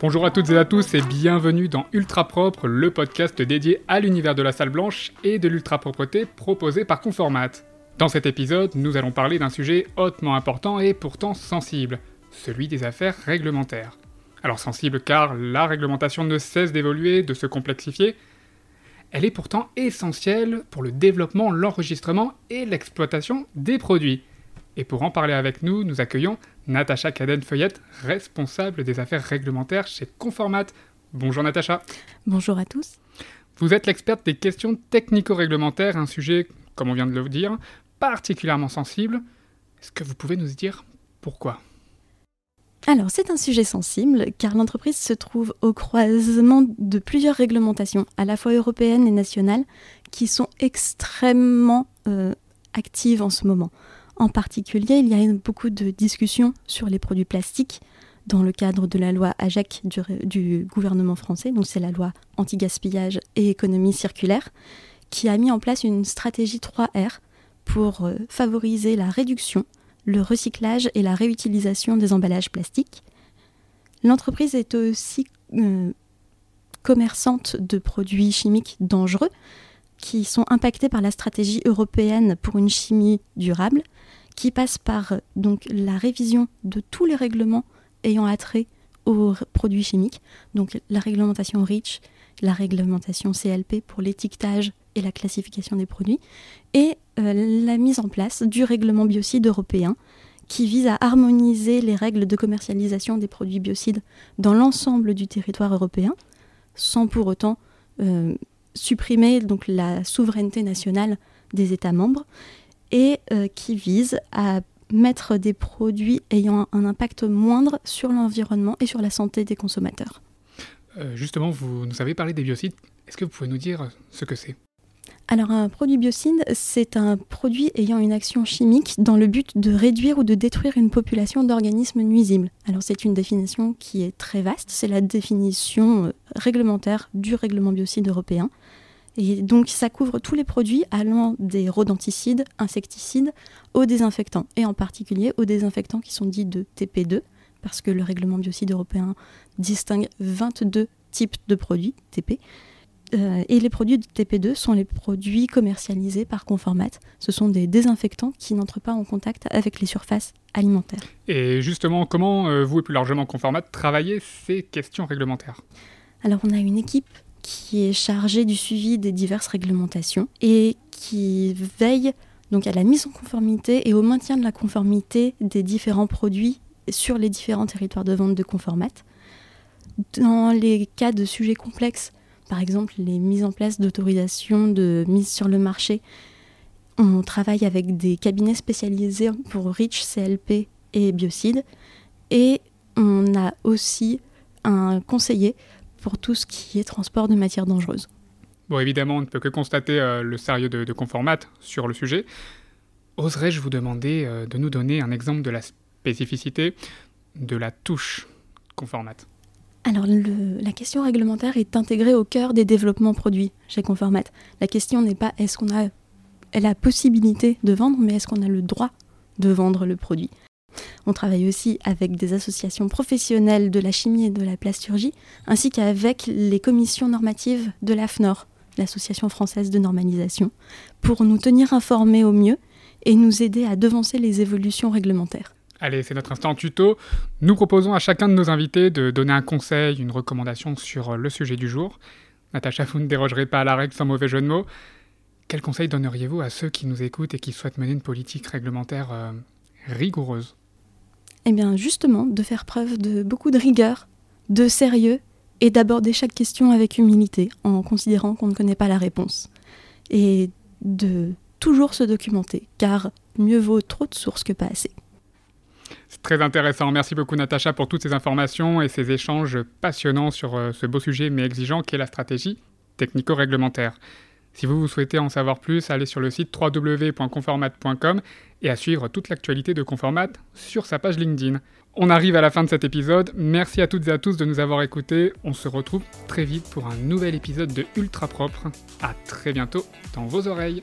Bonjour à toutes et à tous et bienvenue dans Ultra Propre, le podcast dédié à l'univers de la salle blanche et de l'ultra propreté proposé par Conformat. Dans cet épisode, nous allons parler d'un sujet hautement important et pourtant sensible, celui des affaires réglementaires. Alors sensible car la réglementation ne cesse d'évoluer, de se complexifier, elle est pourtant essentielle pour le développement, l'enregistrement et l'exploitation des produits. Et pour en parler avec nous, nous accueillons Natacha Caden-Feuillette, responsable des affaires réglementaires chez Conformat. Bonjour Natacha. Bonjour à tous. Vous êtes l'experte des questions technico-réglementaires, un sujet, comme on vient de le dire, particulièrement sensible. Est-ce que vous pouvez nous dire pourquoi? Alors, c'est un sujet sensible car l'entreprise se trouve au croisement de plusieurs réglementations, à la fois européennes et nationales, qui sont extrêmement euh, actives en ce moment. En particulier, il y a beaucoup de discussions sur les produits plastiques dans le cadre de la loi du, du gouvernement français, donc c'est la loi anti-gaspillage et économie circulaire, qui a mis en place une stratégie 3R pour euh, favoriser la réduction, le recyclage et la réutilisation des emballages plastiques. L'entreprise est aussi euh, commerçante de produits chimiques dangereux qui sont impactés par la stratégie européenne pour une chimie durable, qui passe par donc la révision de tous les règlements ayant attrait aux produits chimiques, donc la réglementation REACH, la réglementation CLP pour l'étiquetage et la classification des produits, et euh, la mise en place du règlement biocide européen qui vise à harmoniser les règles de commercialisation des produits biocides dans l'ensemble du territoire européen, sans pour autant euh, supprimer donc, la souveraineté nationale des États membres, et euh, qui vise à mettre des produits ayant un impact moindre sur l'environnement et sur la santé des consommateurs. justement, vous nous avez parlé des biocides. Est-ce que vous pouvez nous dire ce que c'est? Alors un produit biocide, c'est un produit ayant une action chimique dans le but de réduire ou de détruire une population d'organismes nuisibles. Alors c'est une définition qui est très vaste, c'est la définition euh, réglementaire du règlement biocide européen. Et donc ça couvre tous les produits allant des rodenticides, insecticides, aux désinfectants, et en particulier aux désinfectants qui sont dits de TP2, parce que le règlement biocide européen distingue 22 types de produits TP. Euh, et les produits de TP2 sont les produits commercialisés par Conformat. Ce sont des désinfectants qui n'entrent pas en contact avec les surfaces alimentaires. Et justement, comment euh, vous et plus largement Conformat travaillez ces questions réglementaires? Alors on a une équipe qui est chargée du suivi des diverses réglementations et qui veille donc à la mise en conformité et au maintien de la conformité des différents produits sur les différents territoires de vente de Conformat. Dans les cas de sujets complexes, par exemple les mises en place d'autorisation de mise sur le marché. On travaille avec des cabinets spécialisés pour REACH, CLP et biocides. Et on a aussi un conseiller pour tout ce qui est transport de matières dangereuses. Bon, évidemment, on ne peut que constater euh, le sérieux de, Conformat sur le sujet. Oserais-je vous demander euh, de nous donner un exemple de la spécificité de la touche Conformat? Alors, la question réglementaire est intégrée au cœur des développements produits chez Conformat. La question n'est pas est-ce qu'on a la possibilité de vendre, mais est-ce qu'on a le droit de vendre le produit. On travaille aussi avec des associations professionnelles de la chimie et de la plasturgie, ainsi qu'avec les commissions normatives de l'AFNOR, l'Association française de normalisation, pour nous tenir informés au mieux et nous aider à devancer les évolutions réglementaires. Allez, c'est notre instant tuto. Nous proposons à chacun de nos invités de donner un conseil, une recommandation sur le sujet du jour. Natacha, vous ne dérogerez pas à la règle sans mauvais jeu de mots. Quel conseil donneriez-vous à ceux qui nous écoutent et qui souhaitent mener une politique réglementaire euh, rigoureuse? Eh bien, justement, de faire preuve de beaucoup de rigueur, de sérieux et d'aborder chaque question avec humilité en considérant qu'on ne connaît pas la réponse. Et de toujours se documenter, car mieux vaut trop de sources que pas assez. C'est très intéressant. Merci beaucoup Natacha pour toutes ces informations et ces échanges passionnants sur euh, ce beau sujet mais exigeant qu'est la stratégie technico-réglementaire. Si vous, vous souhaitez en savoir plus, allez sur le site www.conformat.com et à suivre toute l'actualité de Conformat sur sa page LinkedIn. On arrive à la fin de cet épisode. Merci à toutes et à tous de nous avoir écoutés. On se retrouve très vite pour un nouvel épisode de Ultra Propre. À très bientôt dans vos oreilles.